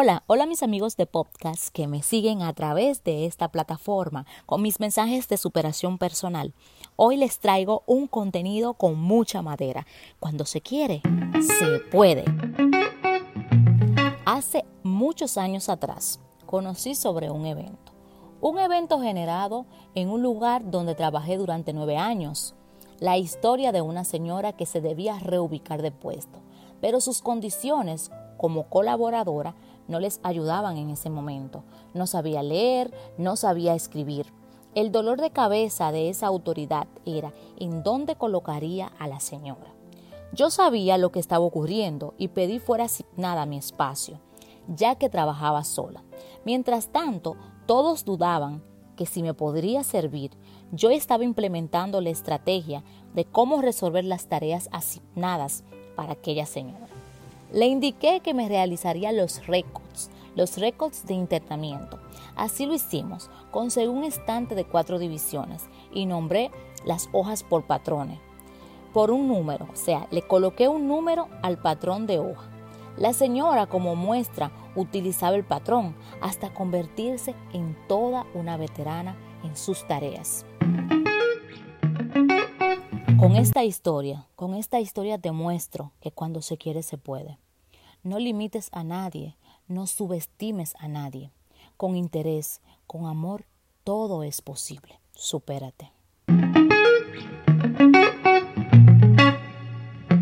Hola, hola mis amigos de podcast que me siguen a través de esta plataforma con mis mensajes de superación personal. Hoy les traigo un contenido con mucha madera. Cuando se quiere, se puede. Hace muchos años atrás conocí sobre un evento. Un evento generado en un lugar donde trabajé durante nueve años. La historia de una señora que se debía reubicar de puesto, pero sus condiciones como colaboradora no les ayudaban en ese momento. No sabía leer, no sabía escribir. El dolor de cabeza de esa autoridad era en dónde colocaría a la señora. Yo sabía lo que estaba ocurriendo y pedí fuera asignada mi espacio, ya que trabajaba sola. Mientras tanto, todos dudaban que si me podría servir, yo estaba implementando la estrategia de cómo resolver las tareas asignadas para aquella señora. Le indiqué que me realizaría los récords, los récords de internamiento. Así lo hicimos, conseguí un estante de cuatro divisiones y nombré las hojas por patrones, por un número, o sea, le coloqué un número al patrón de hoja. La señora, como muestra, utilizaba el patrón hasta convertirse en toda una veterana en sus tareas. Con esta historia, con esta historia demuestro que cuando se quiere se puede. No limites a nadie, no subestimes a nadie. Con interés, con amor, todo es posible. Supérate.